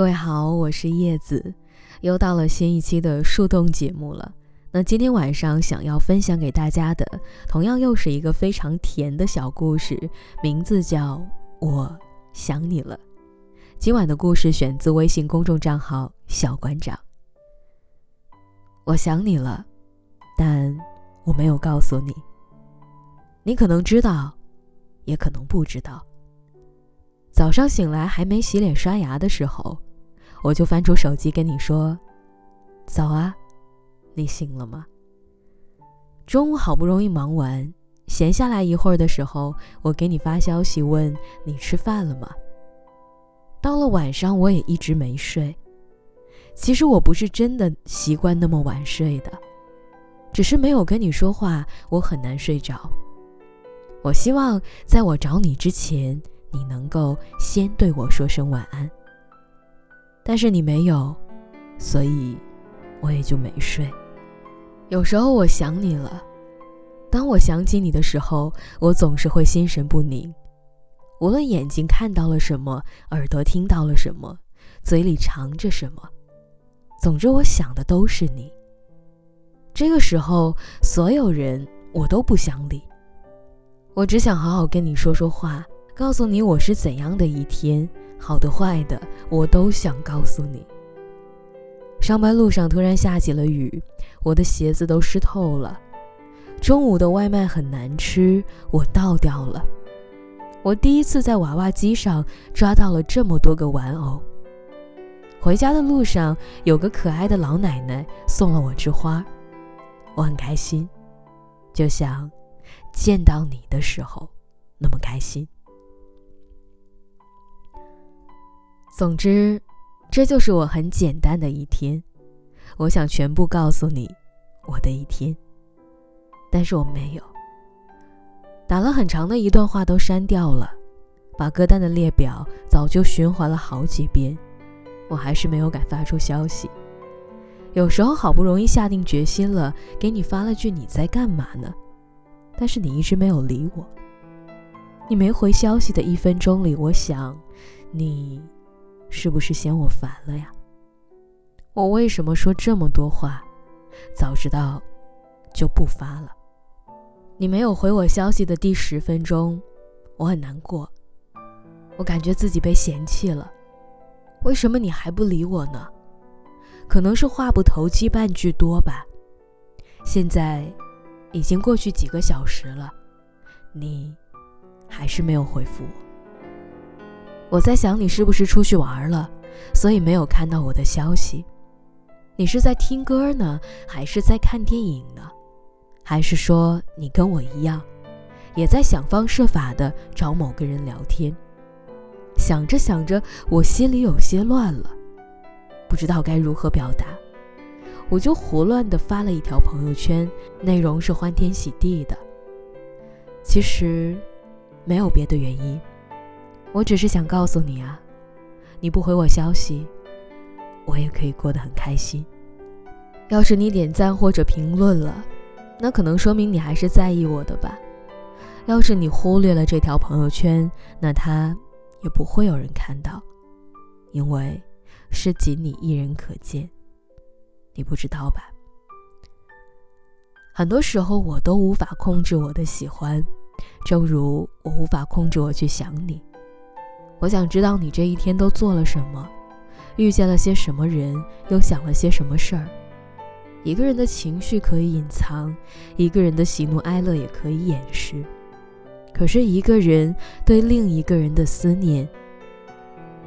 各位好，我是叶子，又到了新一期的树洞节目了。那今天晚上想要分享给大家的，同样又是一个非常甜的小故事，名字叫《我想你了》。今晚的故事选自微信公众账号“小馆长”。我想你了，但我没有告诉你。你可能知道，也可能不知道。早上醒来还没洗脸刷牙的时候，我就翻出手机跟你说：“早啊。”你醒了吗？中午好不容易忙完，闲下来一会儿的时候，我给你发消息问你吃饭了吗？到了晚上，我也一直没睡。其实我不是真的习惯那么晚睡的，只是没有跟你说话，我很难睡着。我希望在我找你之前，你能够先对我说声晚安。但是你没有，所以我也就没睡。有时候我想你了，当我想起你的时候，我总是会心神不宁。无论眼睛看到了什么，耳朵听到了什么，嘴里尝着什么，总之我想的都是你。这个时候，所有人我都不想理，我只想好好跟你说说话，告诉你我是怎样的一天，好的坏的，我都想告诉你。上班路上突然下起了雨，我的鞋子都湿透了。中午的外卖很难吃，我倒掉了。我第一次在娃娃机上抓到了这么多个玩偶。回家的路上，有个可爱的老奶奶送了我枝花，我很开心，就像见到你的时候那么开心。总之。这就是我很简单的一天，我想全部告诉你我的一天，但是我没有。打了很长的一段话都删掉了，把歌单的列表早就循环了好几遍，我还是没有敢发出消息。有时候好不容易下定决心了，给你发了句你在干嘛呢？但是你一直没有理我。你没回消息的一分钟里，我想你。是不是嫌我烦了呀？我为什么说这么多话？早知道就不发了。你没有回我消息的第十分钟，我很难过，我感觉自己被嫌弃了。为什么你还不理我呢？可能是话不投机半句多吧。现在已经过去几个小时了，你还是没有回复我。我在想你是不是出去玩了，所以没有看到我的消息。你是在听歌呢，还是在看电影呢？还是说你跟我一样，也在想方设法的找某个人聊天？想着想着，我心里有些乱了，不知道该如何表达，我就胡乱的发了一条朋友圈，内容是欢天喜地的。其实，没有别的原因。我只是想告诉你啊，你不回我消息，我也可以过得很开心。要是你点赞或者评论了，那可能说明你还是在意我的吧。要是你忽略了这条朋友圈，那他也不会有人看到，因为是仅你一人可见。你不知道吧？很多时候我都无法控制我的喜欢，正如我无法控制我去想你。我想知道你这一天都做了什么，遇见了些什么人，又想了些什么事儿。一个人的情绪可以隐藏，一个人的喜怒哀乐也可以掩饰，可是一个人对另一个人的思念，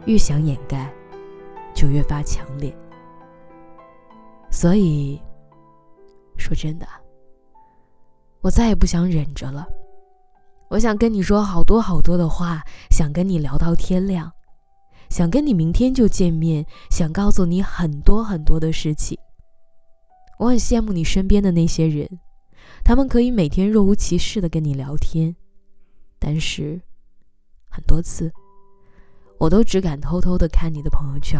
越想掩盖，就越发强烈。所以，说真的，我再也不想忍着了。我想跟你说好多好多的话，想跟你聊到天亮，想跟你明天就见面，想告诉你很多很多的事情。我很羡慕你身边的那些人，他们可以每天若无其事的跟你聊天，但是很多次，我都只敢偷偷的看你的朋友圈，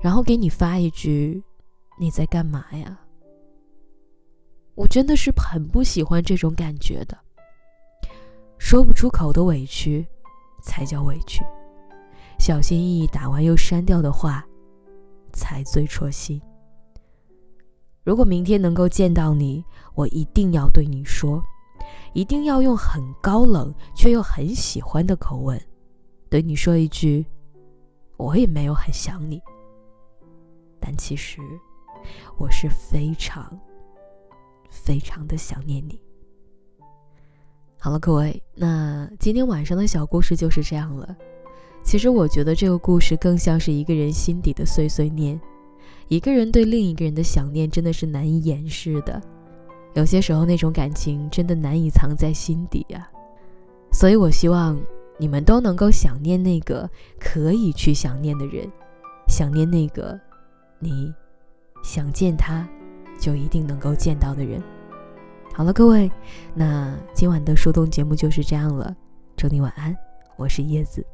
然后给你发一句：“你在干嘛呀？”我真的是很不喜欢这种感觉的。说不出口的委屈，才叫委屈。小心翼翼打完又删掉的话，才最戳心。如果明天能够见到你，我一定要对你说，一定要用很高冷却又很喜欢的口吻，对你说一句：“我也没有很想你。”但其实，我是非常、非常的想念你。好了，各位，那今天晚上的小故事就是这样了。其实我觉得这个故事更像是一个人心底的碎碎念，一个人对另一个人的想念真的是难以掩饰的。有些时候那种感情真的难以藏在心底啊。所以我希望你们都能够想念那个可以去想念的人，想念那个。你想见他，就一定能够见到的人。好了，各位，那今晚的树洞节目就是这样了。祝你晚安，我是叶子。